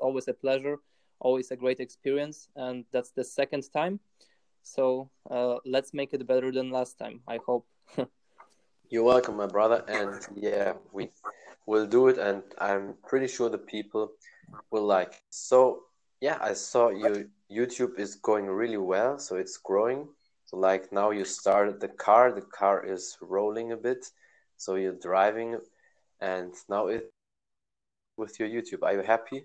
always a pleasure, always a great experience, and that's the second time. So uh, let's make it better than last time. I hope. You're welcome, my brother, and yeah, we will do it, and I'm pretty sure the people will like. So yeah, I saw your YouTube is going really well, so it's growing. So like now you started the car, the car is rolling a bit, so you're driving, and now it with your YouTube. Are you happy?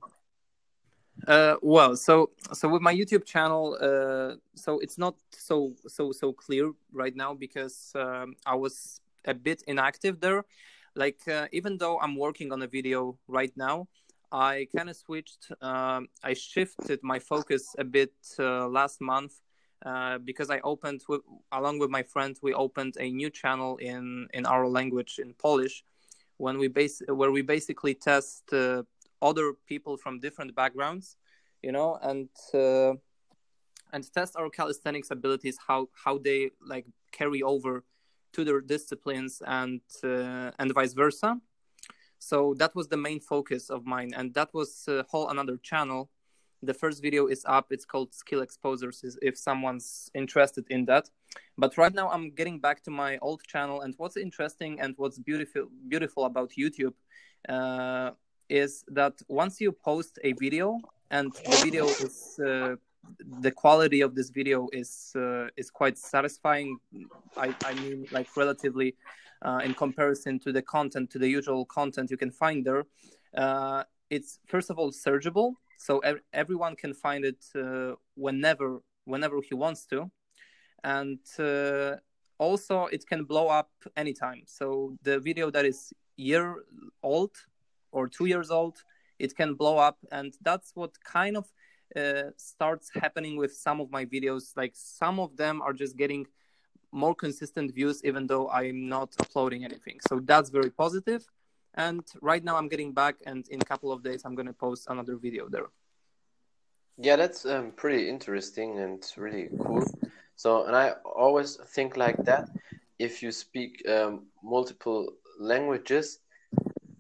Uh, well, so so with my YouTube channel, uh, so it's not so so so clear right now because um, I was a bit inactive there. Like uh, even though I'm working on a video right now, I kind of switched. Um, I shifted my focus a bit uh, last month uh, because I opened with, along with my friend. We opened a new channel in in our language in Polish, when we base where we basically test uh, other people from different backgrounds, you know, and uh, and test our calisthenics abilities, how how they like carry over to their disciplines and uh, and vice versa. So that was the main focus of mine, and that was a whole another channel. The first video is up. It's called Skill Exposers. If someone's interested in that, but right now I'm getting back to my old channel, and what's interesting and what's beautiful beautiful about YouTube uh, is that once you post a video and the video is uh, the quality of this video is uh, is quite satisfying. I, I mean, like relatively uh, in comparison to the content, to the usual content you can find there. Uh, it's first of all searchable, so ev- everyone can find it uh, whenever whenever he wants to, and uh, also it can blow up anytime. So the video that is year old or two years old, it can blow up, and that's what kind of uh, starts happening with some of my videos. Like some of them are just getting more consistent views, even though I'm not uploading anything. So that's very positive. And right now I'm getting back, and in a couple of days I'm gonna post another video there. Yeah, that's um, pretty interesting and really cool. So, and I always think like that. If you speak um, multiple languages,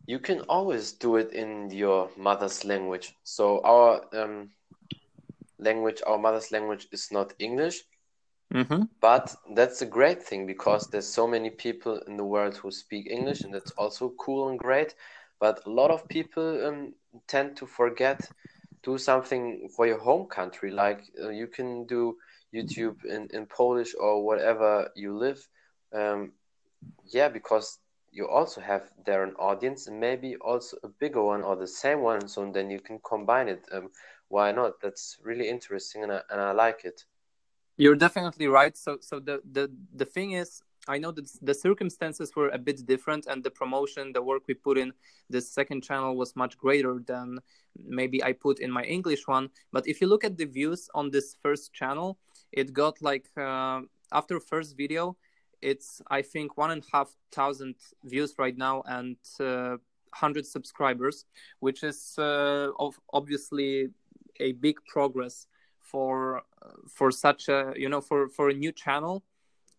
you can always do it in your mother's language. So our um, language, our mother's language is not English, mm-hmm. but that's a great thing because there's so many people in the world who speak English, and that's also cool and great. But a lot of people um, tend to forget do something for your home country, like uh, you can do YouTube in, in Polish or whatever you live. Um, yeah, because you also have there an audience maybe also a bigger one or the same one, so then you can combine it. Um, why not? That's really interesting, and I, and I like it. You're definitely right. So so the the the thing is, I know that the circumstances were a bit different, and the promotion, the work we put in this second channel was much greater than maybe I put in my English one. But if you look at the views on this first channel, it got like uh, after first video, it's I think one and a half thousand views right now and uh, hundred subscribers, which is uh, obviously a big progress for for such a you know for for a new channel.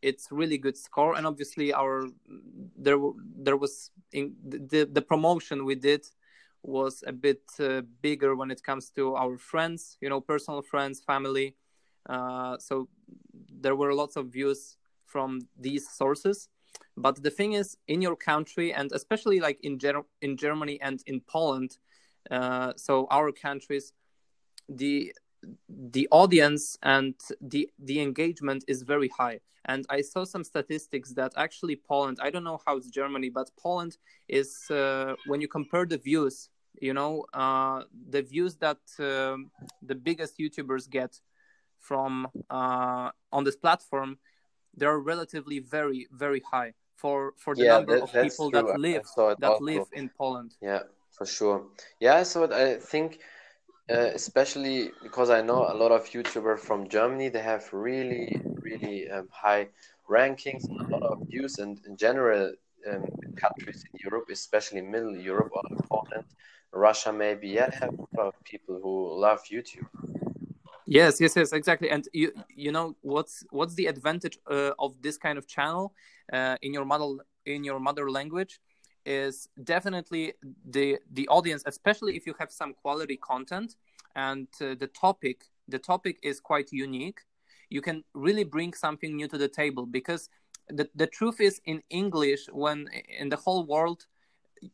It's really good score. And obviously our there there was in the the promotion we did was a bit uh, bigger when it comes to our friends you know personal friends family. Uh, so there were lots of views from these sources. But the thing is in your country and especially like in Ger- in Germany and in Poland uh, so our countries the the audience and the the engagement is very high. And i saw some statistics that actually poland i don't know how it's germany but poland is uh, when you compare the views you know uh, the views that uh, the biggest youtubers get from uh, on this platform they're relatively very very high for for the yeah, number that, of people true. that live that also. live in poland yeah for sure yeah so i think uh, especially because I know a lot of YouTubers from Germany. They have really, really um, high rankings and a lot of views. And in general, um, countries in Europe, especially Middle Europe or Poland, Russia, maybe, yeah, have a lot of people who love YouTube. Yes, yes, yes, exactly. And you, you know, what's what's the advantage uh, of this kind of channel uh, in your mother in your mother language? is definitely the the audience especially if you have some quality content and uh, the topic the topic is quite unique you can really bring something new to the table because the, the truth is in english when in the whole world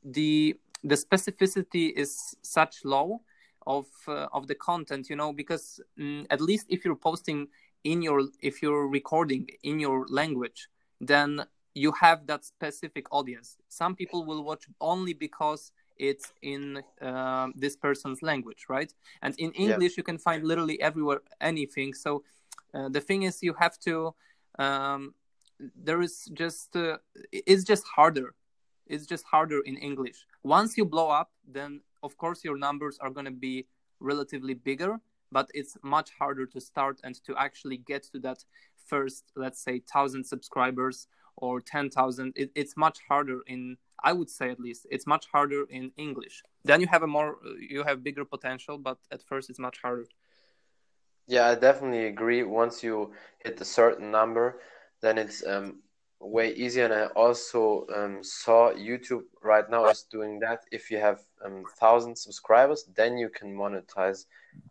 the the specificity is such low of uh, of the content you know because mm, at least if you're posting in your if you're recording in your language then you have that specific audience. Some people will watch only because it's in uh, this person's language right? And in english yeah. you can find literally everywhere anything. So uh, the thing is you have to um, there is just uh, it's just harder. It's just harder in english. Once you blow up then of course your numbers are going to be relatively bigger but it's much harder to start and to actually get to that first let's say 1000 subscribers or 10000 it, it's much harder in i would say at least it's much harder in english. Then you have a more you have bigger potential but at first it's much harder. Yeah i definitely agree. Once you hit a certain number then it's um, way easier. And i also um, saw youtube right now is doing that. If you have um, thousand subscribers then you can monetize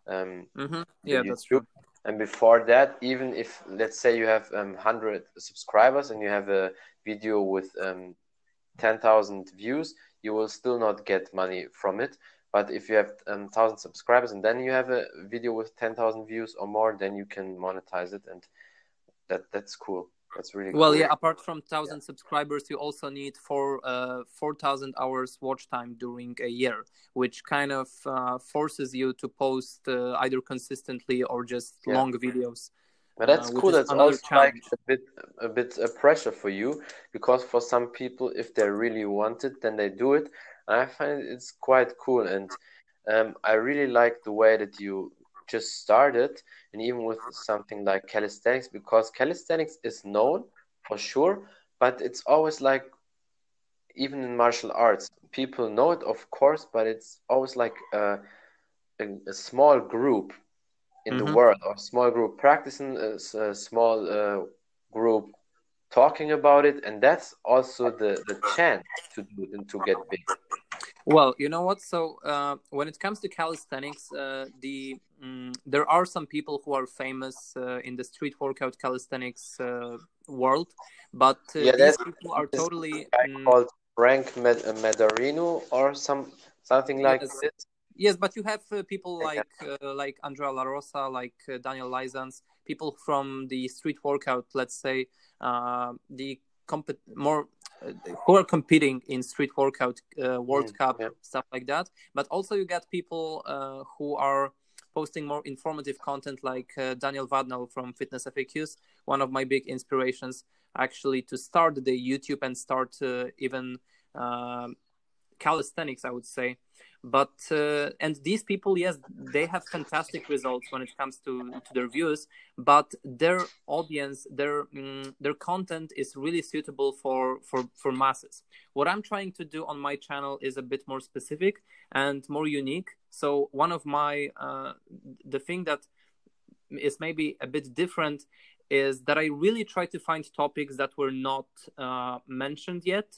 um, mm-hmm. yeah YouTube. that's true. And before that even if let's say you have um, 100 subscribers and you have a video with um, 10,000 views you will still not get money from it. But if you have um, 1000 subscribers and then you have a video with 10,000 views or more then you can monetize it. And that that's cool that's really well. Cool. Yeah, apart from thousand yeah. subscribers, you also need four uh, four thousand hours watch time during a year, which kind of uh, forces you to post uh, either consistently or just yeah. long videos. But that's uh, cool. That's also challenge. like a bit a bit a pressure for you because for some people, if they really want it, then they do it. And I find it's quite cool, and um, I really like the way that you just started and even with something like calisthenics because calisthenics is known for sure but it's always like even in martial arts people know it of course but it's always like a, a, a small group in mm-hmm. the world or small group practicing a, a small uh, group talking about it and that's also the the chance to do and to get big well, you know what? So uh, when it comes to calisthenics, uh, the um, there are some people who are famous uh, in the street workout calisthenics uh, world, but uh, yeah, these people are totally um, called Frank Med- Medarino or some something like yes. this. Yes, but you have uh, people like like Andrea La Rosa, like Daniel Laizans, people from the street workout. Let's say the comp- more who are competing in street workout uh, world mm, cup yeah. stuff like that but also you get people uh, who are posting more informative content like uh, daniel vadnal from fitness faqs one of my big inspirations actually to start the youtube and start uh, even uh, calisthenics i would say. But uh, and these people yes they have fantastic results when it comes to to their views but their audience their um, their content is really suitable for for for masses. What i'm trying to do on my channel is a bit more specific and more unique. So one of my uh, the thing that is maybe a bit different is that i really try to find topics that were not uh, mentioned yet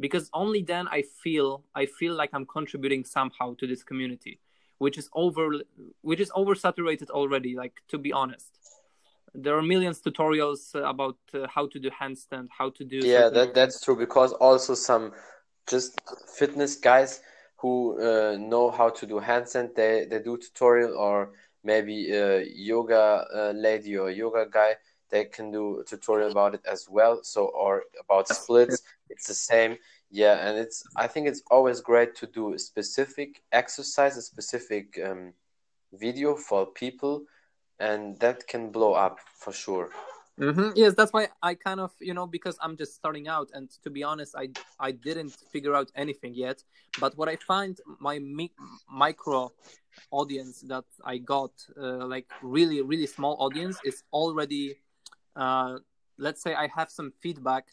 because only then i feel i feel like i'm contributing somehow to this community which is over which is oversaturated already like to be honest. There are millions tutorials uh, about uh, how to do handstand how to do yeah that, that's true because also some just fitness guys who uh, know how to do handstand they they do tutorial or maybe a yoga uh, lady or yoga guy they can do a tutorial about it as well. So or about splits it's the same. Yeah and it's i think it's always great to do a specific exercise a specific um, video for people and that can blow up for sure. Mm-hmm. yes that's why i kind of you know because i'm just starting out and to be honest i i didn't figure out anything yet. But what i find my mi- micro audience that i got uh, like really really small audience is already uh, let's say I have some feedback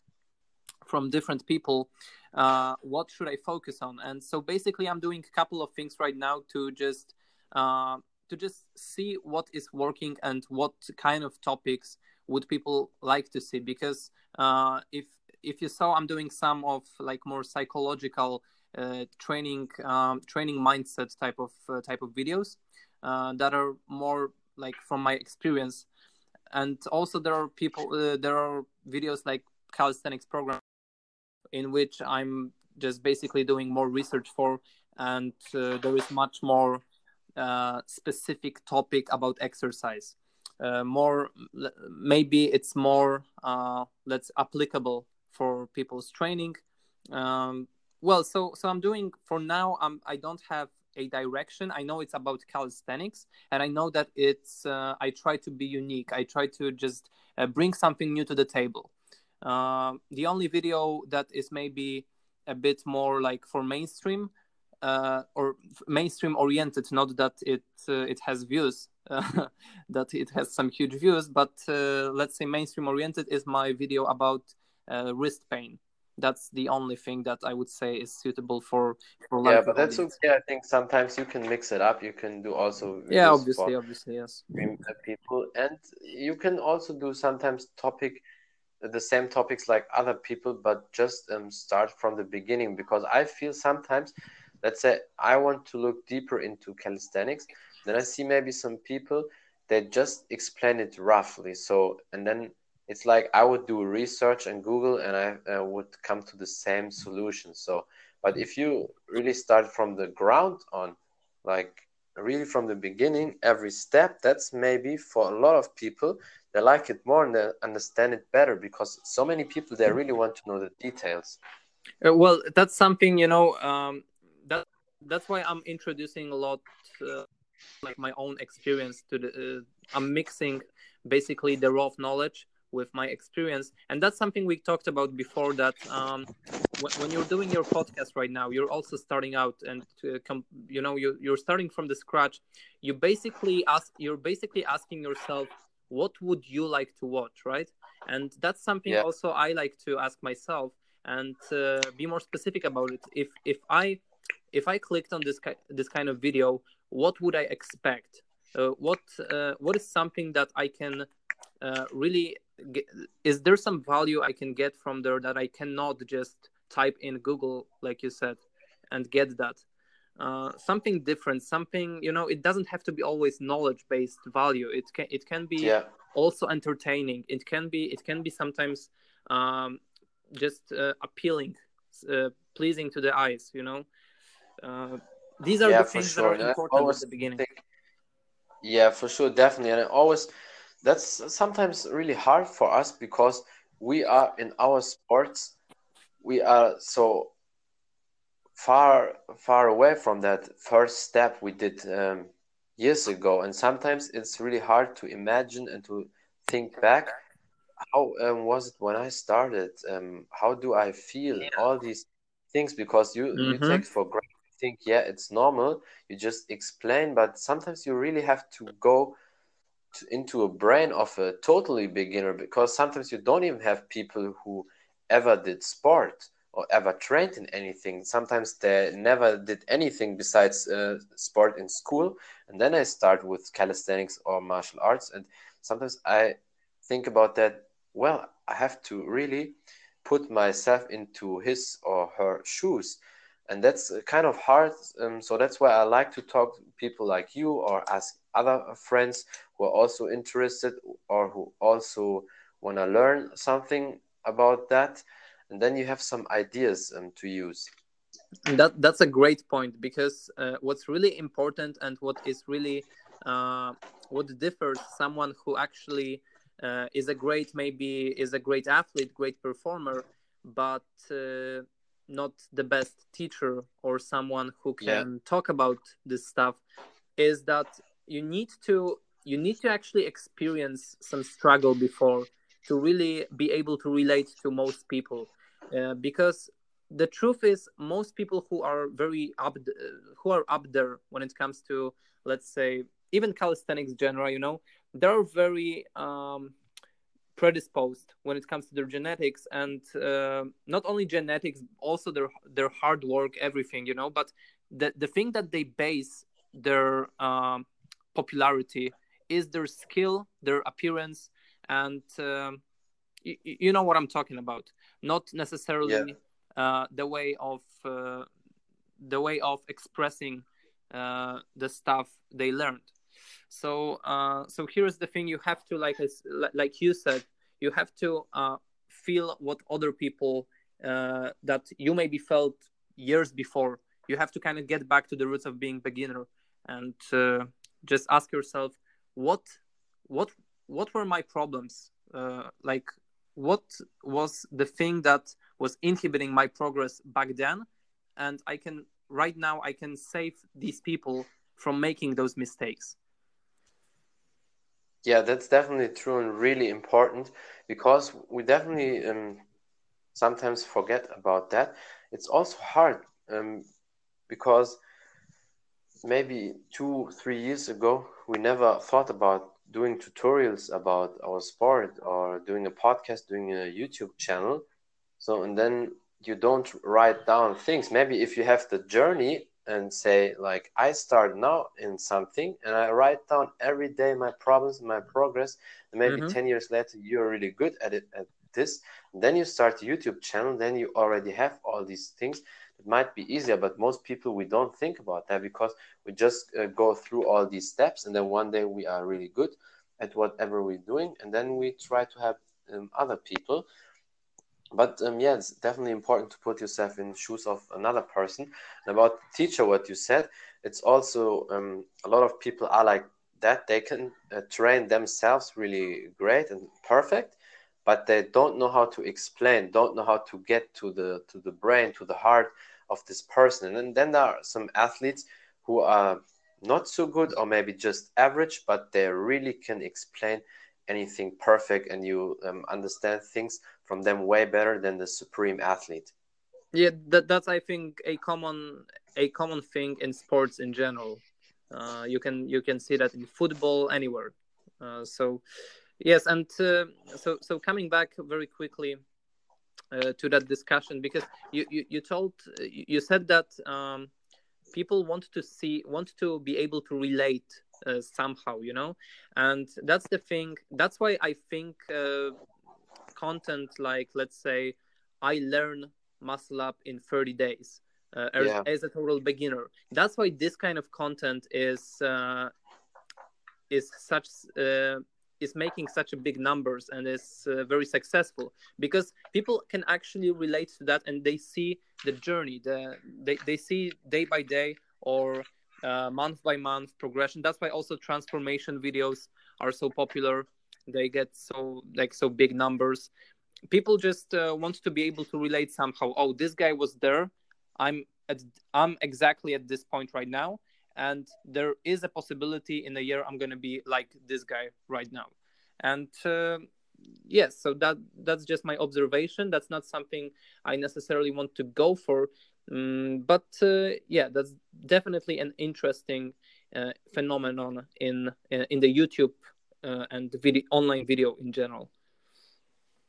from different people uh, what should i focus on and so basically i'm doing a couple of things right now to just uh, to just see what is working and what kind of topics would people like to see because uh, if if you saw, I'm doing some of like more psychological uh, training, um, training mindset type of uh, type of videos that are more like from my experience. And also, there are people, uh, there are videos like calisthenics program in which I'm just basically doing more research for, and uh, there is much more uh, specific topic about exercise. Uh, more, maybe it's more uh, let's applicable for people's training. Um, well, so so I'm doing for now. I'm I don't have a direction. I know it's about calisthenics, and I know that it's. Uh, I try to be unique. I try to just uh, bring something new to the table. Uh, the only video that is maybe a bit more like for mainstream uh, or mainstream oriented not that it uh, it has views that it has some huge views but uh, let's say mainstream oriented is my video about wrist pain that's the only thing that i would say is suitable for for yeah but that's audience. okay. I think sometimes you can mix it up. You can do also yeah obviously obviously yes. people. And you can also do sometimes topic the same topics like other people, but just um, start from the beginning. Because I feel sometimes, let's say, I want to look deeper into calisthenics, then I see maybe some people they just explain it roughly. So, and then it's like I would do research and Google and I uh, would come to the same solution. So, but if you really start from the ground on, like really from the beginning, every step, that's maybe for a lot of people they like it more and they understand it better because so many people they really want to know the details uh, well that's something you know um, that that's why i'm introducing a lot uh, like my own experience to the uh, i'm mixing basically the raw knowledge with my experience. And that's something we talked about before that um, when, when, you're doing your podcast right now you're also starting out and to, com- you know you, you're starting from the scratch. You basically ask you're basically asking yourself what would you like to watch right? And that's something yeah. also i like to ask myself and uh, be more specific about it. If if i if i clicked on this ki- this kind of video what would i expect? Uh, what uh, what is something that i can uh, really get, is there some value i can get from there that i cannot just type in google like you said and get that? Uh, something different something you know it doesn't have to be always knowledge based value. It can it can be yeah. also entertaining. It can be it can be sometimes um, just uh, appealing uh, pleasing to the eyes you know? Uh, these are yeah, the things sure. that are important at the beginning. think, yeah for sure definitely. And I always that's sometimes really hard for us because we are in our sports. We are so far far away from that first step we did um, years ago. And sometimes it's really hard to imagine and to think back. How um, was it when i started? Um, how do i feel? Yeah. all these things because you mm-hmm. you take for granted think yeah it's normal. You just explain but sometimes you really have to go into a brain of a totally beginner because sometimes you don't even have people who ever did sport or ever trained in anything. Sometimes they never did anything besides uh, sport in school. And then I start with calisthenics or martial arts. And sometimes I think about that, well, I have to really put myself into his or her shoes. And that's kind of hard. Um, so that's why I like to talk to people like you or ask other friends who are also interested or who also want to learn something about that and then you have some ideas um, to use that that's a great point because uh, what's really important and what is really uh, what differs someone who actually uh, is a great maybe is a great athlete great performer but uh, not the best teacher or someone who can yeah. talk about this stuff is that you need to you need to actually experience some struggle before to really be able to relate to most people. Uh, because the truth is most people who are very up who are up there when it comes to let's say even calisthenics genre you know they're very um, predisposed when it comes to their genetics and uh, not only genetics also their their hard work everything you know but the the thing that they base their um, popularity is their skill their appearance and um, you, you know what I'm talking about. Not necessarily yeah. uh, the way of uh, the way of expressing uh, the stuff they learned. So uh, so here's the thing: you have to like like you said, you have to uh, feel what other people uh, that you maybe felt years before. You have to kind of get back to the roots of being beginner and uh, just ask yourself what what what were my problems? Uh, like what was the thing that was inhibiting my progress back then? And i can right now i can save these people from making those mistakes. Yeah that's definitely true and really important because we definitely um, sometimes forget about that. It's also hard um, because maybe two three years ago we never thought about doing tutorials about our sport or doing a podcast doing a youtube channel. So and then you don't write down things. Maybe if you have the journey and say like i start now in something and i write down every day my problems my progress and maybe mm-hmm. 10 years later you're really good at it at this. And then you start a youtube channel then you already have all these things it might be easier but most people we don't think about that because we just uh, go through all these steps and then one day we are really good at whatever we're doing and then we try to help um, other people. But um, yeah it's definitely important to put yourself in shoes of another person. And about teacher what you said it's also um, a lot of people are like that. They can uh, train themselves really great and perfect but they don't know how to explain don't know how to get to the to the brain to the heart of this person. And then there are some athletes who are not so good or maybe just average, but they really can explain anything perfect and you um, understand things from them way better than the supreme athlete. Yeah, that, that's I think a common a common thing in sports in general. Uh, you can you can see that in football anywhere. Uh, so yes, and uh, so so coming back very quickly uh, to that discussion because you, you, you told you said that um, people want to see want to be able to relate uh, somehow you know and that's the thing that's why i think uh, content like let's say i learn muscle up in 30 days uh, as, yeah. as, a total beginner that's why this kind of content is uh, is such uh, is making such a big numbers and is uh, very successful because people can actually relate to that and they see the journey the they, they see day by day or uh, month by month progression. That's why also transformation videos are so popular. They get so like so big numbers. People just uh, want to be able to relate somehow. Oh this guy was there. I'm at i'm exactly at this point right now and there is a possibility in a year i'm going to be like this guy right now. And uh, yes so that that's just my observation. That's not something i necessarily want to go for. Um, but uh, yeah that's definitely an interesting uh, phenomenon in uh, in the youtube uh, and video online video in general.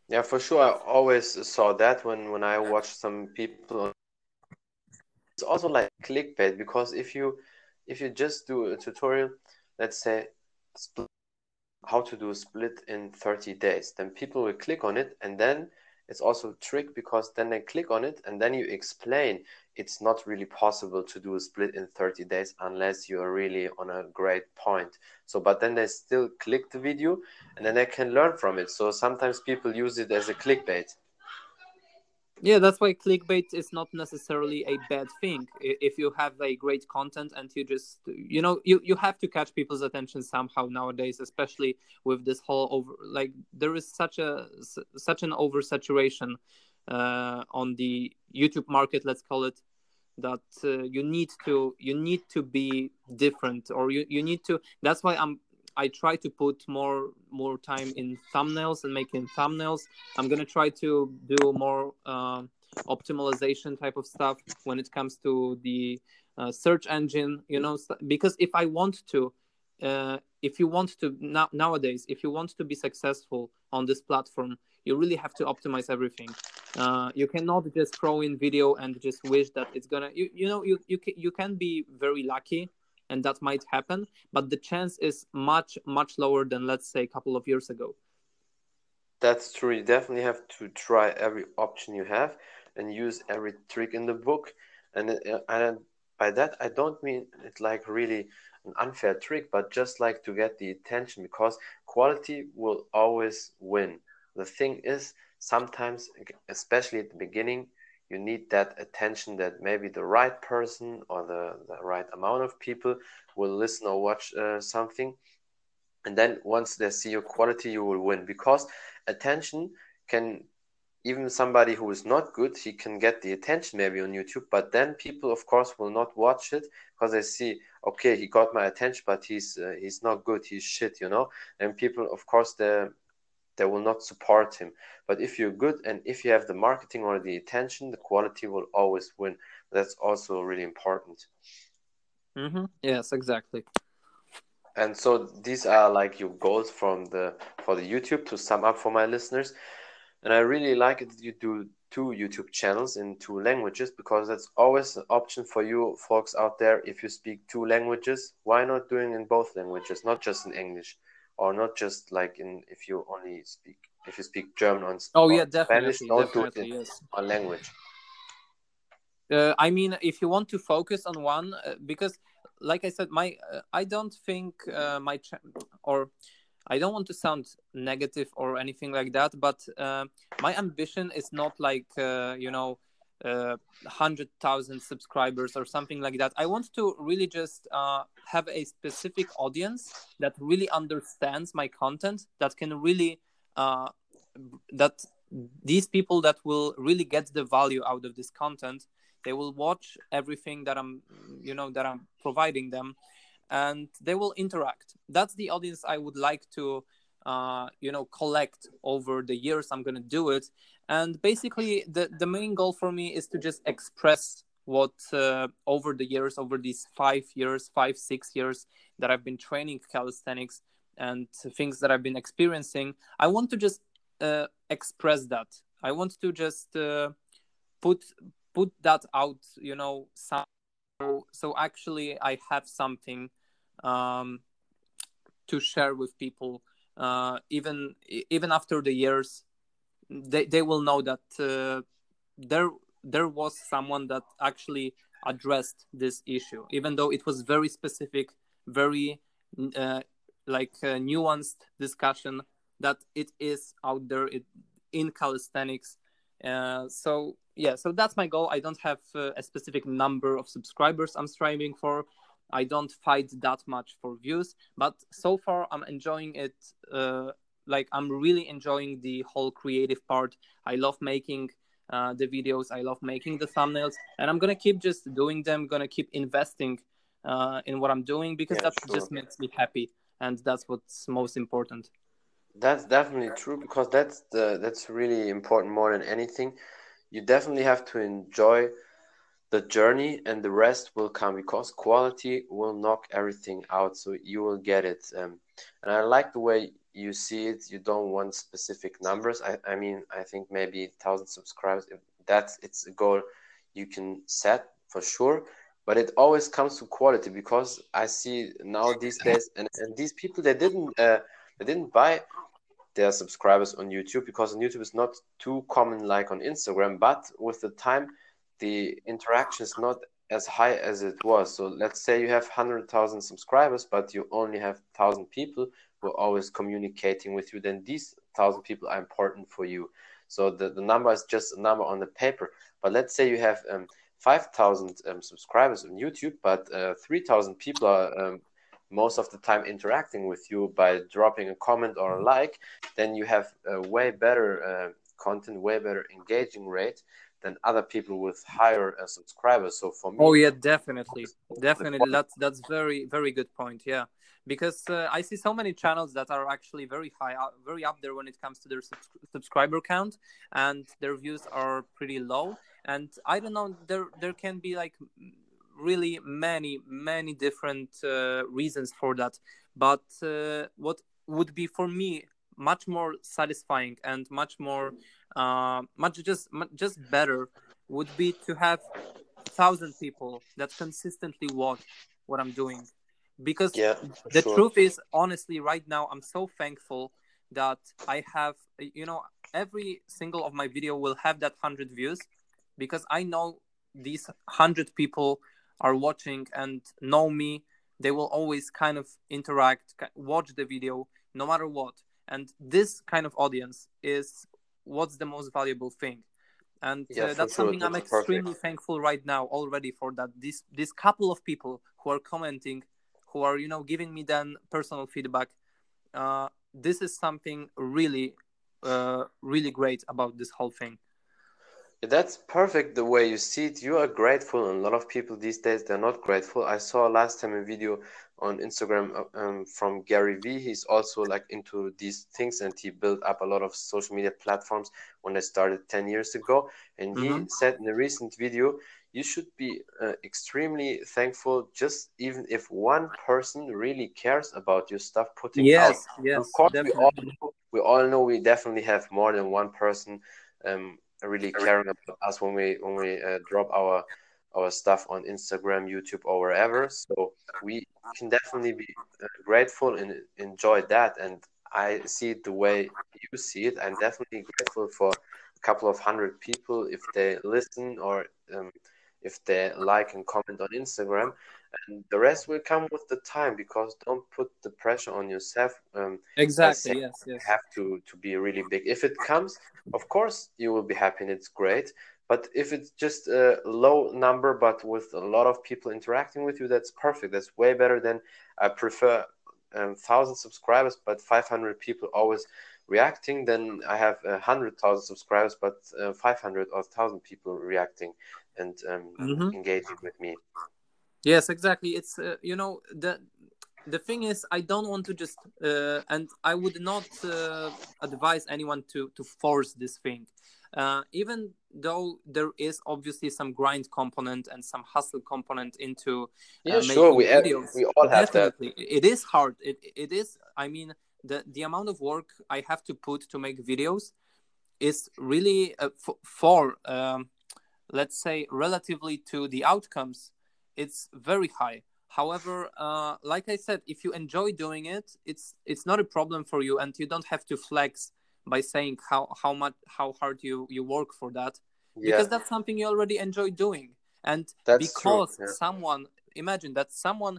Yeah for sure. I always saw that when when i watched some people. It's also like clickbait because if you if you just do a tutorial, let's say how to do a split in 30 days, then people will click on it and then it's also a trick because then they click on it and then you explain it's not really possible to do a split in 30 days unless you are really on a great point. So, but then they still click the video and then they can learn from it. So sometimes people use it as a clickbait yeah that's why clickbait is not necessarily a bad thing. If you have a great content and you just you know you, you have to catch people's attention somehow nowadays especially with this whole over like there is such a such an oversaturation uh, on the youtube market let's call it that uh, you need to you need to be different or you, you need to that's why i'm I try to put more more time in thumbnails and making thumbnails. I'm gonna try to do more uh, optimization type of stuff when it comes to the uh, search engine. You know, because if I want to, uh, if you want to now, nowadays, if you want to be successful on this platform, you really have to optimize everything. Uh, you cannot just throw in video and just wish that it's gonna. You, you know, you you can, you can be very lucky and that might happen but the chance is much much lower than let's say a couple of years ago That's true. You definitely have to try every option you have and use every trick in the book. And uh, and by that I don't mean it like really an unfair trick, but just like to get the attention because quality will always win. The thing is, sometimes, especially at the beginning, you need that attention that maybe the right person or the, the right amount of people will listen or watch uh, something. And then once they see your quality, you will win because attention can even somebody who is not good he can get the attention maybe on youtube but then people of course will not watch it because they see okay he got my attention but he's uh, he's not good he's shit you know and people of course they they will not support him. But if you're good and if you have the marketing or the attention the quality will always win. That's also really important. Mm-hmm. yes exactly. And so these are like your goals from the for the youtube to sum up for my listeners. And i really like it that you do two youtube channels in two languages because that's always an option for you folks out there. If you speak two languages why not doing in both languages not just in english or not just like in if you only speak if you speak german or, oh yeah definitely, spanish don't do it in yes. one language uh, i mean if you want to focus on one uh, because like I said, my uh, I don't think uh, my ch- or I don't want to sound negative or anything like that, but uh, my ambition is not like uh, you know uh, hundred thousand subscribers or something like that. I want to really just uh, have a specific audience that really understands my content, that can really uh, that these people that will really get the value out of this content they will watch everything that i'm you know that i'm providing them and they will interact. That's the audience i would like to uh, you know collect over the years. I'm going to do it and basically the the main goal for me is to just express what uh, over the years over these five years five six years that i've been training calisthenics and things that i've been experiencing i want to just uh, express that. I want to just uh, put put that out you know so, so actually i have something um, to share with people uh, even even after the years they, they will know that uh, there there was someone that actually addressed this issue even though it was very specific very uh, like nuanced discussion that it is out there it, in calisthenics. Uh, so yeah so that's my goal. I don't have uh, a specific number of subscribers i'm striving for. I don't fight that much for views but so far i'm enjoying it uh, like i'm really enjoying the whole creative part. I love making uh, the videos. I love making the thumbnails. And i'm gonna keep just doing them gonna keep investing uh, in what i'm doing because yeah, that sure. just makes me happy. And that's what's most important. That's definitely true because that's the that's really important more than anything. You definitely have to enjoy the journey and the rest will come because quality will knock everything out. So you will get it. Um, and i like the way you see it you don't want specific numbers. I, I mean i think maybe 1000 subscribers if that's it's a goal you can set for sure. But it always comes to quality because i see now these days and, and these people they didn't uh, they didn't buy their subscribers on YouTube because on YouTube is not too common like on Instagram, but with the time, the interaction is not as high as it was. So let's say you have 100,000 subscribers, but you only have 1,000 people are always communicating with you, then these 1,000 people are important for you. So the, the number is just a number on the paper. But let's say you have um, 5,000 um, subscribers on YouTube, but uh, 3,000 people are um, most of the time interacting with you by dropping a comment or a like, then you have a way better uh, content, way better engaging rate than other people with higher uh, subscribers. So for me, oh yeah, definitely, definitely, that's that's very very good point. Yeah, because uh, I see so many channels that are actually very high, uh, very up there when it comes to their subscriber count, and their views are pretty low. And I don't know, there there can be like really many many different uh, reasons for that but uh, what would be for me much more satisfying and much more uh, much just just better would be to have thousand people that consistently watch what i'm doing because yeah, the sure. truth is honestly right now i'm so thankful that I have, you know, every single of my video will have that 100 views because I know these 100 people are watching and know me. They will always kind of interact, watch the video no matter what. And this kind of audience is what's the most valuable thing. And Yeah, uh, that's sure. something I'm That's perfect. extremely thankful right now already for that. This this couple of people who are commenting, who are you know giving me then personal feedback. Uh, this is something really, uh, really great about this whole thing. That's perfect the way you see it. You are grateful, and a lot of people these days they're not grateful. I saw last time a video on Instagram uh, um, from Gary Vee. He's also like into these things, and he built up a lot of social media platforms when they started 10 years ago. And he Mhm. said in a recent video, you should be uh, extremely thankful just even if one person really cares about your stuff putting out. Yes, yes, Of course, we all know, we all know we definitely have more than one person um, really caring about us when we when we uh, drop our our stuff on Instagram, YouTube, or wherever. So we can definitely be uh, grateful and enjoy that. And I see it the way you see it. I'm definitely grateful for a couple of hundred people if they listen or um, if they like and comment on Instagram. And the rest will come with the time because don't put the pressure on yourself. Um, Exactly. Yes, yes. have to to be really big. If it comes, of course you will be happy and it's great. But if it's just a low number but with a lot of people interacting with you, that's perfect. That's way better than I prefer um, thousand subscribers but 500 people always reacting. Then I have a hundred thousand subscribers but uh, 500 or thousand people reacting and um, Mhm. engaging with me. Yes, exactly. It's uh, you know the the thing is I don't want to just uh, and I would not uh, advise anyone to to force this thing. Uh, even though there is obviously some grind component and some hustle component into Yeah, uh, sure. making We have, we all have that. it is hard. It it is. I mean the the amount of work I have to put to make videos is really uh, f- for um, let's say relatively to the outcomes it's very high however uh, like i said if you enjoy doing it it's it's not a problem for you and you don't have to flex by saying how how much how hard you you work for that Yeah, because that's something you already enjoy doing and that's true. because Yeah. someone imagine that someone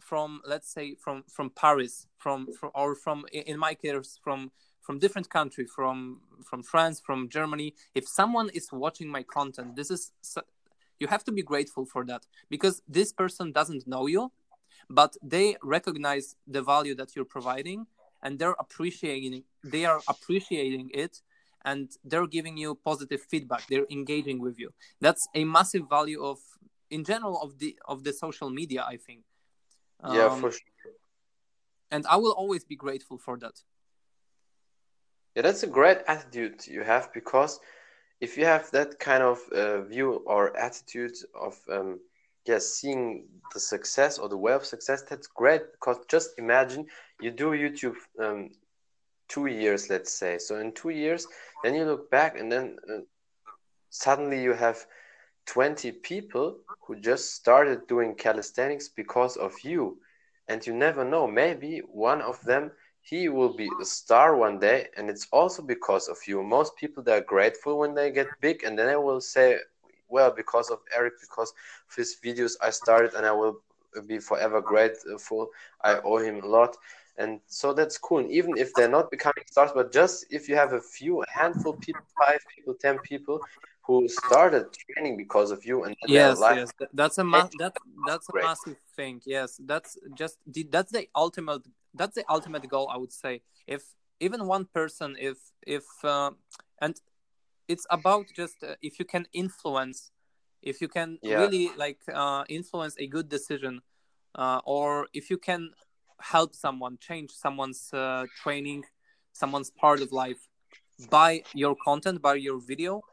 from let's say from from paris from, from or from in my case from from different country from from france from germany if someone is watching my content this is you have to be grateful for that because this person doesn't know you but they recognize the value that you're providing and they're appreciating they are appreciating it and they're giving you positive feedback. They're engaging with you. That's a massive value of in general of the of the social media i think. Yeah, Um, for sure. and i will always be grateful for that. Yeah, that's a great attitude you have because if you have that kind of uh, view or attitude of um, yeah, seeing the success or the way of success, that's great because just imagine you do YouTube um, two years, let's say. So in two years, then you look back and then uh, suddenly you have 20 people who just started doing calisthenics because of you. And you never know, maybe one of them he will be a star one day and it's also because of you most people they're grateful when they get big and then they will say well because of Eryk because of his videos i started and i will be forever grateful. I owe him a lot. And so that's cool. And even if they're not becoming stars but just if you have a few a handful people five people ten people who started training because of you and yes life yes. That's a ma- that that's a massive thing. Yes that's just the, that's the ultimate that's the ultimate goal i would say. If even one person if if uh, and it's about just uh, if you can influence if you can Yeah. really like uh, influence a good decision uh, or if you can help someone change someone's uh, training someone's part of life by your content by your video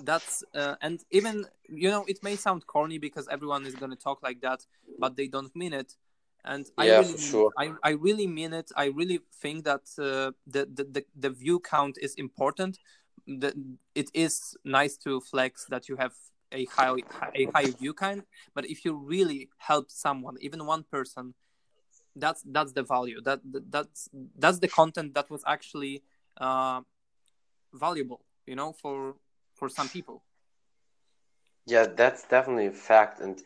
that's uh, and even you know it may sound corny because everyone is going to talk like that but they don't mean it and i Yeah, really for mean sure. it. I, I really mean it i really think that uh, the, the, the the view count is important the, it is nice to flex that you have a high a high view count but if you really help someone even one person that's that's the value. That that's that's the content that was actually uh, valuable you know for for some people. Yeah that's definitely a fact and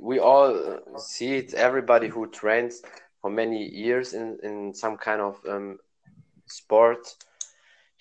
we all see it. Everybody who trains for many years in in some kind of um, sport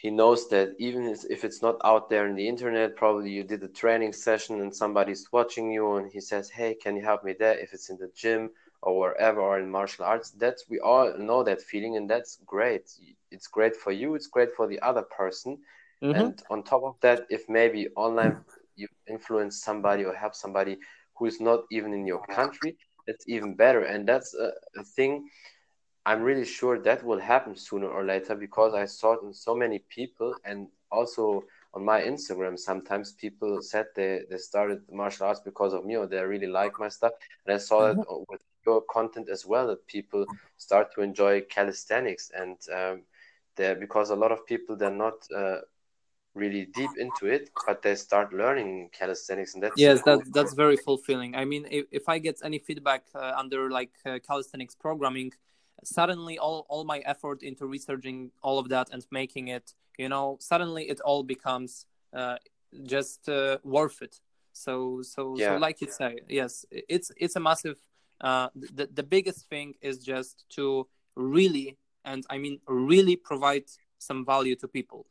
he knows that even if it's not out there in the internet probably you did a training session and somebody's watching you and he says hey can you help me there? If it's in the gym or wherever or in martial arts that's we all know that feeling and that's great. It's great for you it's great for the other person. Mm-hmm. and on top of that if maybe online you influence somebody or help somebody who is not even in your country that's even better. And that's a, a thing i'm really sure that will happen sooner or later because i saw it in so many people and also on my instagram sometimes people said they, they started martial arts because of me or they really like my stuff and i saw mm-hmm. that with your content as well that people start to enjoy calisthenics and um, there because a lot of people they're not uh, really deep into it but they start learning calisthenics and that's yes cool. that, that's very fulfilling i mean if, if i get any feedback uh, under like uh, calisthenics programming suddenly all, all my effort into researching all of that and making it you know suddenly it all becomes uh, just uh, worth it. So so yeah. so like you say yes it's it's a massive uh, the, the biggest thing is just to really and i mean really provide some value to people.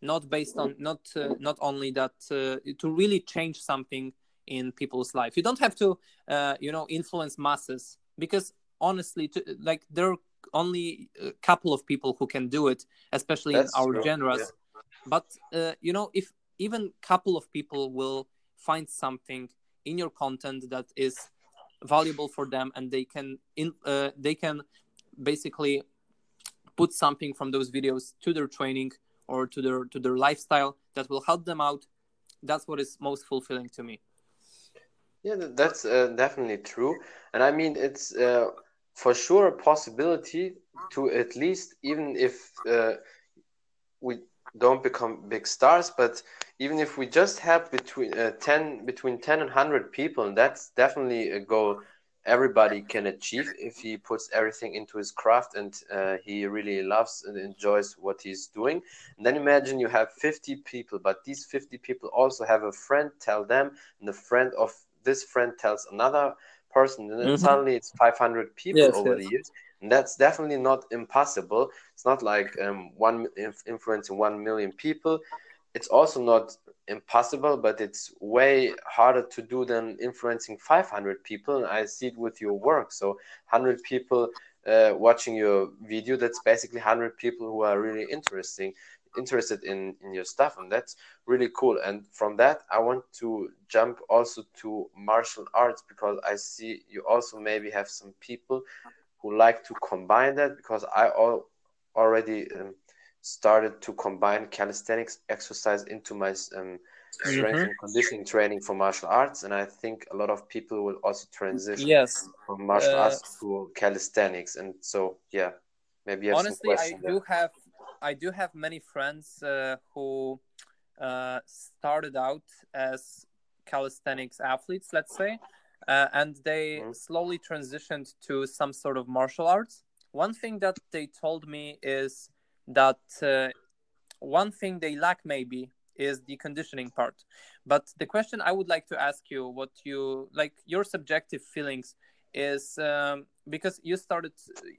Not based on not uh, not only that uh, to really change something in people's life. You don't have to uh, you know influence masses because honestly to, like there are only a couple of people who can do it especially That's in our true. genres yeah. but uh, you know if even a couple of people will find something in your content that is valuable for them and they can in uh, they can basically put something from those videos to their training or to their to their lifestyle that will help them out that's what is most fulfilling to me yeah that's uh, definitely true and i mean it's uh, for sure a possibility to at least even if uh, we don't become big stars but even if we just have between uh, 10 between 10 and 100 people and that's definitely a goal everybody can achieve if he puts everything into his craft and uh, he really loves and enjoys what he's doing. And then imagine you have 50 people but these 50 people also have a friend tell them and the friend of this friend tells another person. And then mm-hmm. suddenly it's 500 people yes, over yes. the years. And that's definitely not impossible. It's not like um, one influencing 1 million people. It's also not impossible but it's way harder to do than influencing 500 people. And i see it with your work. So 100 people uh, watching your video that's basically 100 people who are really interesting interested in in your stuff and that's really cool and from that i want to jump also to martial arts because i see you also maybe have some people who like to combine that because I all, already um, started to combine calisthenics exercise into my um, strength mm-hmm. and conditioning training for martial arts and i think a lot of people will also transition yes from martial uh, arts to calisthenics and so yeah maybe honestly i there. do have i do have many friends uh, who uh, started out as calisthenics athletes let's say uh, and they mm-hmm. slowly transitioned to some sort of martial arts. One thing that they told me is that uh, one thing they lack maybe is the conditioning part. But the question I would like to ask you, what you like, your subjective feelings is um, because you started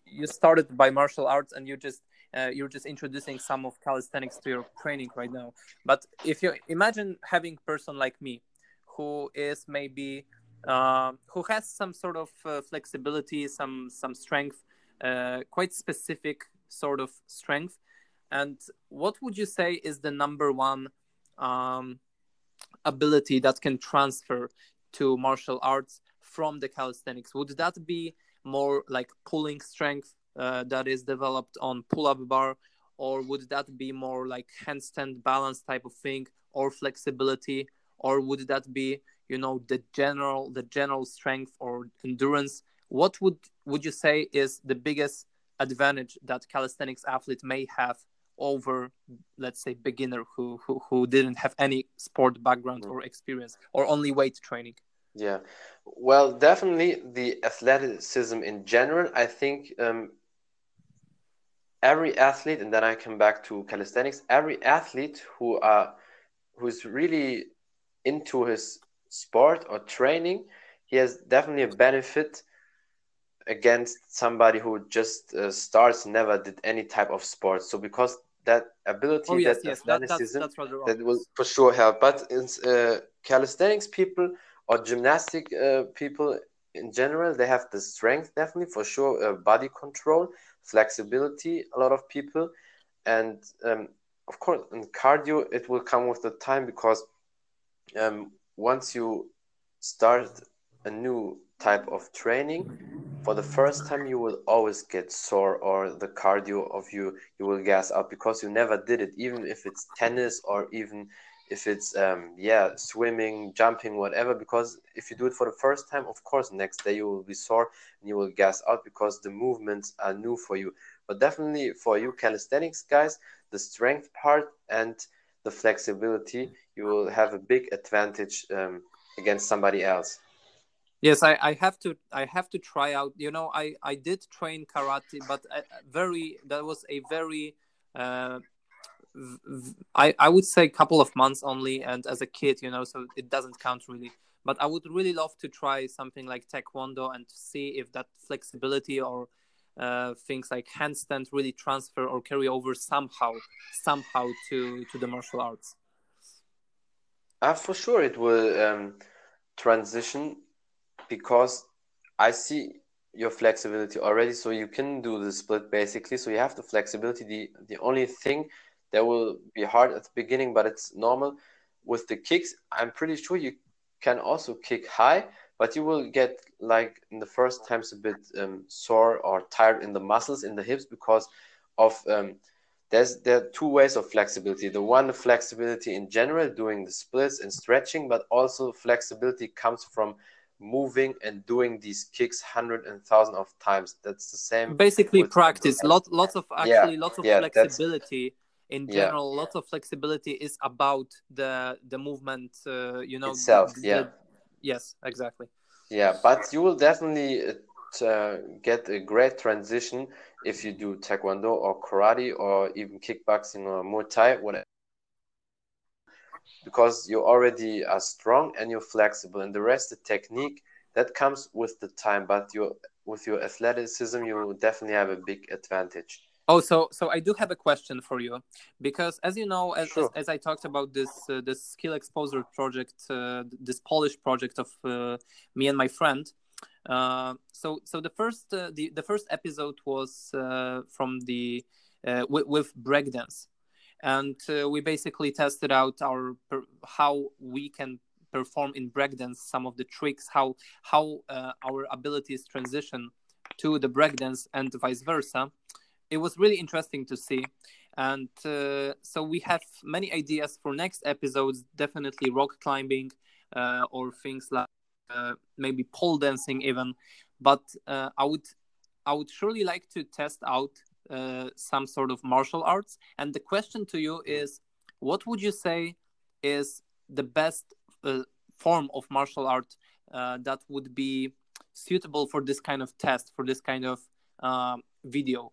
you started by martial arts and you just uh, you're just introducing some of calisthenics to your training right now but if you imagine having a person like me who is maybe uh, who has some sort of uh, flexibility, some some strength, uh, quite specific sort of strength. And what would you say is the number one um, ability that can transfer to martial arts from the calisthenics? Would that be more like pulling strength uh, that is developed on pull-up bar, or would that be more like handstand balance type of thing, or flexibility, or would that be you know the general the general strength or endurance? What would would you say is the biggest advantage that calisthenics athlete may have over let's say beginner who who, who didn't have any sport background or experience or only weight training? Yeah, well, definitely the athleticism in general. I think um, every athlete, and then I come back to calisthenics. Every athlete who are who's really into his sport or training, he has definitely a benefit against somebody who just uh, starts never did any type of sport. So because that ability, oh, yes, that yes. athleticism, that, that's, that's that will for sure help. But in uh, calisthenics people or gymnastic uh, people in general, they have the strength definitely for sure, uh, body control, flexibility. A lot of people, and um, of course, in cardio, it will come with the time because um, once you start a new type of training, for the first time you will always get sore or the cardio of you you will gas up because you never did it even if it's tennis or even if it's um, yeah swimming jumping whatever because if you do it for the first time of course next day you will be sore and you will gas out because the movements are new for you but definitely for you calisthenics guys the strength part and the flexibility you will have a big advantage um, against somebody else Yes, I, I have to I have to try out. You know, I I did train karate, but very that was a very uh, I I would say a couple of months only, and as a kid, you know, so it doesn't count really. But I would really love to try something like taekwondo and see if that flexibility or uh, things like handstand really transfer or carry over somehow somehow to to the martial arts. Uh, for sure, it will um, transition because I see your flexibility already. So you can do the split basically. So you have the flexibility. The the only thing that will be hard at the beginning, but it's normal. With the kicks, I'm pretty sure you can also kick high, but you will get like in the first times a bit um, sore or tired in the muscles in the hips because of um, there's there are two ways of flexibility. The one the flexibility in general doing the splits and stretching, but also flexibility comes from moving and doing these kicks hundred and thousand of times. That's the same. Basically, practice. Lots, lots of actually, yeah, lots of yeah, flexibility. In general, yeah. lots of flexibility is about the the movement. Uh, you know, itself. The, yeah. The, yes, exactly. Yeah, but you will definitely uh, get a great transition if you do taekwondo or karate or even kickboxing or muay thai, whatever because you already are strong and you're flexible and the rest the technique that comes with the time but you with your athleticism you will definitely have a big advantage oh so so i do have a question for you because as you know as, sure. as, as, i talked about this uh, this skill exposure project uh, this polish project of uh, me and my friend uh, so so the first uh, the, the first episode was uh, from the with, with breakdance and uh, we basically tested out our how we can perform in breakdance some of the tricks how how uh, our abilities transition to the breakdance and vice versa it was really interesting to see and uh, so we have many ideas for next episodes definitely rock climbing uh, or things like uh, maybe pole dancing even but uh, i would i would surely like to test out uh, some sort of martial arts. And the question to you is, what would you say is the best uh, form of martial art that would be suitable for this kind of test, for this kind of video?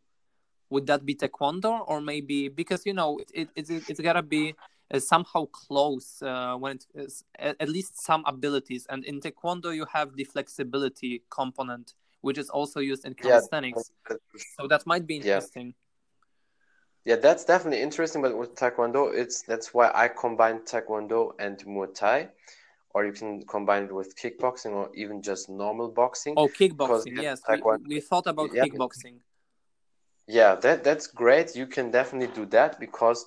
Would that be taekwondo, or maybe because you know it, it, it it's gotta be uh, somehow close uh, when it is at, at least some abilities, and in taekwondo you have the flexibility component which is also used in calisthenics. Yeah. So that might be interesting. Yeah. yeah, that's definitely interesting. But with Taekwondo, it's that's why I combine Taekwondo and Muay Thai, or you can combine it with kickboxing or even just normal boxing. Oh, kickboxing! Yes, we, we, thought about yeah. kickboxing. Yeah, that that's great. You can definitely do that because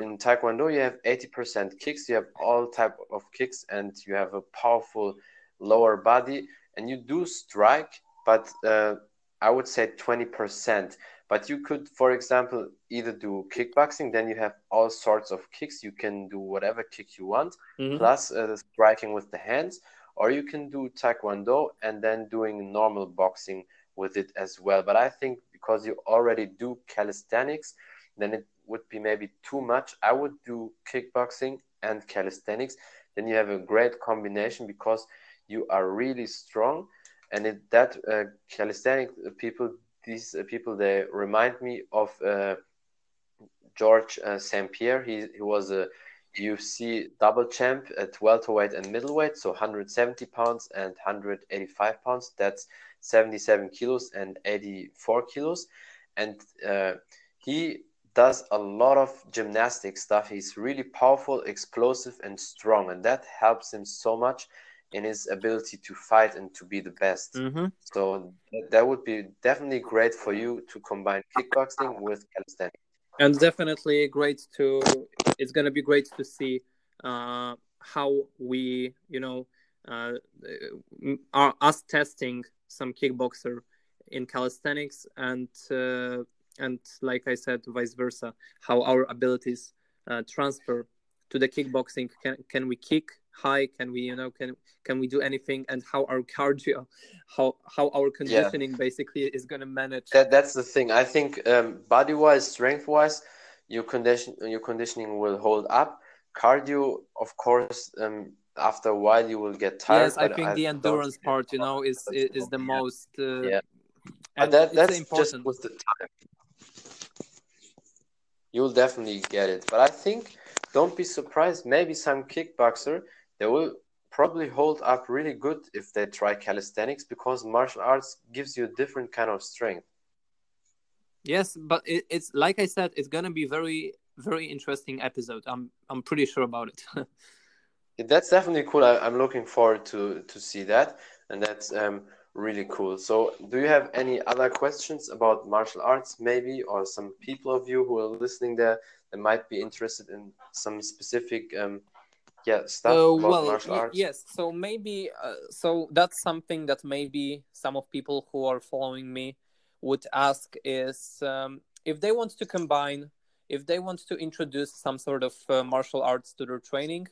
in Taekwondo you have eighty percent kicks. You have all type of kicks, and you have a powerful lower body, and you do strike but uh, I would say 20%. But you could, for example, either do kickboxing, then you have all sorts of kicks. You can do whatever kick you want, mm-hmm. plus uh, striking with the hands, or you can do taekwondo and then doing normal boxing with it as well. But I think because you already do calisthenics, then it would be maybe too much. I would do kickboxing and calisthenics. Then you have a great combination because you are really strong and it, that uh, calisthenic people these uh, people they remind me of uh, Georges uh, St-Pierre he, he was a UFC double champ at welterweight and middleweight, so 170 pounds and 185 pounds. That's 77 kilos and 84 kilos. And uh, he does a lot of gymnastic stuff. He's really powerful, explosive, and strong, and that helps him so much in his ability to fight and to be the best. Mm-hmm. So that would be definitely great for you to combine kickboxing with calisthenics. And definitely great to. It's gonna be great to see uh, how we, you know, uh, are us testing some kickboxer in calisthenics and uh, and like I said, vice versa, how our abilities uh, transfer to the kickboxing. Can can we kick high? Can we you know can can we do anything? And how our cardio, how how our conditioning yeah. basically is going to manage. That that's the thing. I think um, body wise, strength wise, your condition your conditioning will hold up. Cardio, of course. Um, after a while you will get tired. Yes, I think I the endurance part, you know, is is, is the most. Uh, yeah, and that, that's important. just with the time. You'll definitely get it, but I think don't be surprised. Maybe some kickboxer they will probably hold up really good if they try calisthenics because martial arts gives you a different kind of strength. Yes, but it, it's like I said, it's gonna be very very interesting episode. I'm I'm pretty sure about it. that's definitely cool. I, am looking forward to to see that, and that's um, really cool. So, do you have any other questions about martial arts, maybe, or some people of you who are listening there that might be interested in some specific, um, yeah, stuff uh, about well, martial arts? Yes. So maybe, uh, so that's something that maybe some of people who are following me would ask is um, if they want to combine, if they want to introduce some sort of uh, martial arts to their training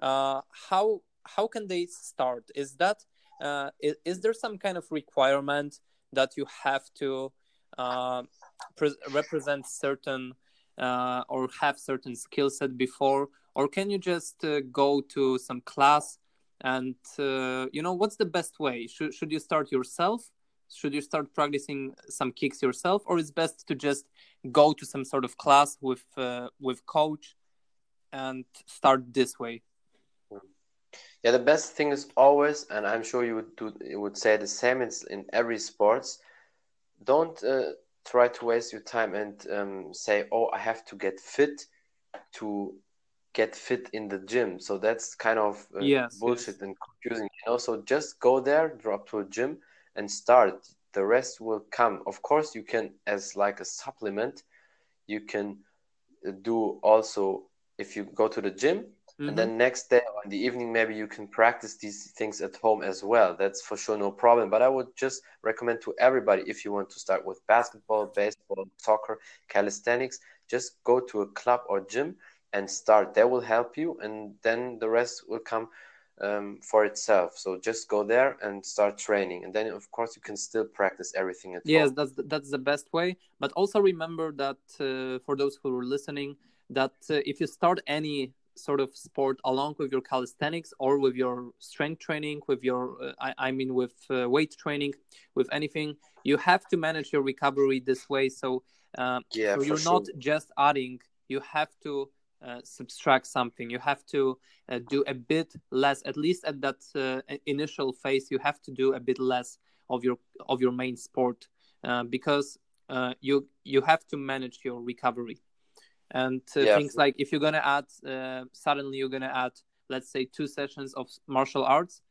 uh, how how can they start? Is that uh, is, is, there some kind of requirement that you have to uh, pre- represent certain uh, or have certain skill set before, or can you just uh, go to some class and uh, you know what's the best way? Should should you start yourself? Should you start practicing some kicks yourself, or is best to just go to some sort of class with with coach and start this way? Yeah, the best thing is always, and I'm sure you would do, you would say the same. It's in every sports. Don't uh, try to waste your time and um, say, "Oh, I have to get fit to get fit in the gym." So that's kind of uh, yes, bullshit yes. and confusing. You know, so just go there, drop to a gym, and start. The rest will come. Of course, you can as like a supplement. You can uh, do also if you go to the gym Mm-hmm. And then next day or in the evening, maybe you can practice these things at home as well. That's for sure no problem. But I would just recommend to everybody if you want to start with basketball, baseball, soccer, calisthenics, just go to a club or gym and start. That will help you, and then the rest will come um, for itself. So just go there and start training, and then of course you can still practice everything at yes, home. that's the, that's the best way. But also remember that uh, for those who are listening, that uh, if you start any sort of sport along with your calisthenics or with your strength training with your uh, I, I, mean with uh, weight training with anything you have to manage your recovery this way. So, uh, yeah, so you're sure. not just adding you have to uh, subtract something. You have to uh, do a bit less at least at that uh, initial phase you have to do a bit less of your of your main sport because you you have to manage your recovery and uh, yeah. things like if you're gonna add uh, suddenly you're gonna add let's say two sessions of martial arts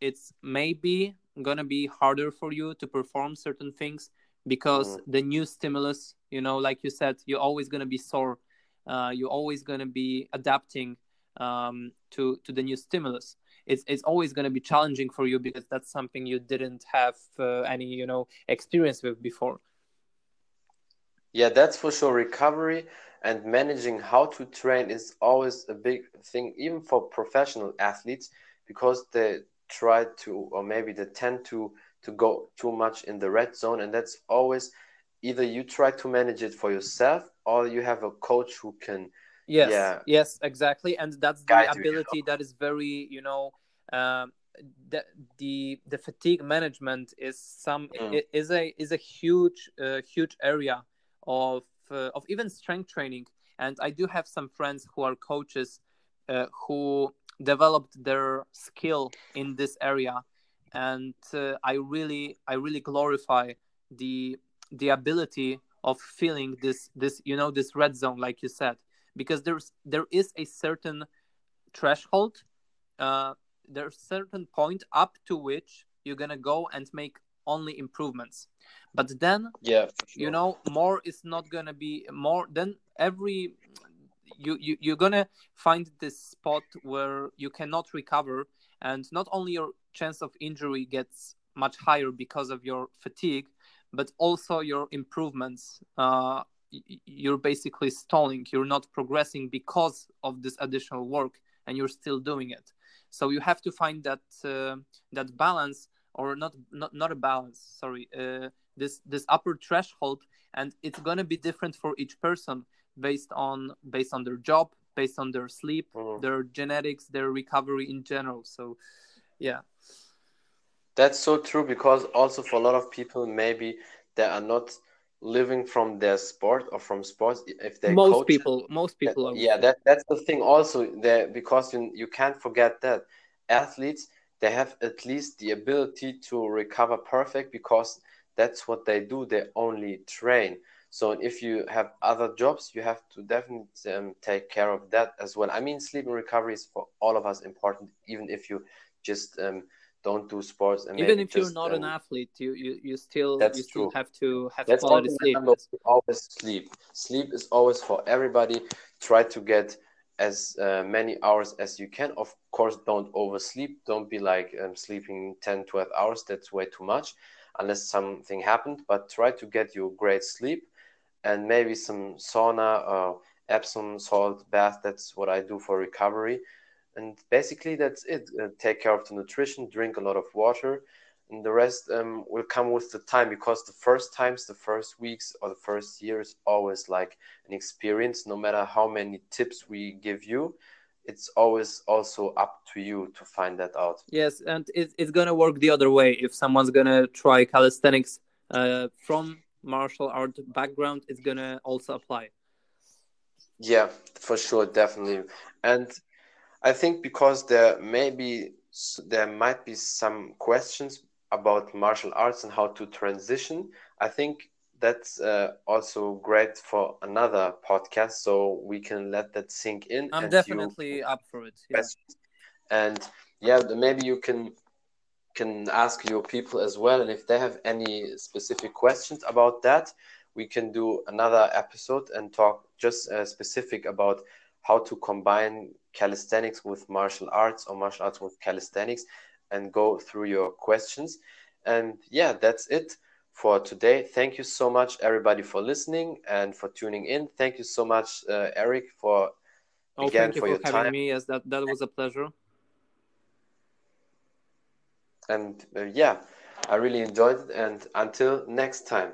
it's maybe gonna be harder for you to perform certain things because mm. the new stimulus you know like you said you're always gonna be sore uh, you're always gonna be adapting um, to to the new stimulus it's it's always going to be challenging for you because that's something you didn't have uh, any you know experience with before yeah that's for sure. Recovery and managing how to train is always a big thing even for professional athletes because they try to or maybe they tend to to go too much in the red zone. And that's always either you try to manage it for yourself or you have a coach who can yes yeah, yes exactly. And that's the ability that is very you know um, the the the fatigue management is some Mm. is a is a huge uh, huge area of uh, of even strength training. And i do have some friends who are coaches uh, who developed their skill in this area. And uh, i really i really glorify the the ability of feeling this this you know this red zone like you said. Because there's there is a certain threshold uh there's certain point up to which you're gonna go and make only improvements. But then Yeah, for you know more is not gonna be more then every you, you you're gonna find this spot where you cannot recover and not only your chance of injury gets much higher because of your fatigue but also your improvements. Uh you're basically stalling. You're not progressing because of this additional work and you're still doing it. So you have to find that uh, that balance or not not not a balance sorry uh, this this upper threshold and it's going to be different for each person based on based on their job based on their sleep Mhm. their genetics their recovery in general so yeah That's so true because also for a lot of people, maybe they are not living from their sport or from sports. If they most coach, people most that- people are yeah, that that's the thing also there because you you can't forget that athletes they have at least the ability to recover perfect because that's what they do. They only train. So if you have other jobs, you have to definitely um, take care of that as well. I mean, sleep and recovery is for all of us important, even if you just um, don't do sports and even if you're just, not an um, athlete you you, you still That's you still true. have to have Let's quality sleep always sleep. Sleep is always for everybody. Try to get as uh, many hours as you can. Of course, don't oversleep. Don't be like um, sleeping 10, 12 hours. That's way too much unless something happened. But try to get you great sleep and maybe some sauna or Epsom salt bath. That's what I do for recovery. And basically, that's it. Uh, take care of the nutrition, drink a lot of water, and the rest um, will come with the time because the first times, the first weeks, or the first year is always like an experience. No matter how many tips we give you, it's always also up to you to find that out. yes and it, it's gonna work the other way if someone's gonna try calisthenics uh, from martial art background it's gonna also apply Yeah, for sure, definitely. And I think because there may be there might be some questions about martial arts and how to transition. I think that's uh, also great for another podcast, so we can let that sink in i'm definitely up for it yeah. And yeah, maybe you can can ask your people as well, and if they have any specific questions about that, we can do another episode and talk just uh, specific about how to combine calisthenics with martial arts or martial arts with calisthenics and go through your questions. And yeah, that's it for today. Thank you so much, everybody, for listening and for tuning in. Thank you so much, uh, Eryk, for oh again thank you for for your having time. me yes that that was a pleasure And uh, yeah, I really enjoyed it. And until next time.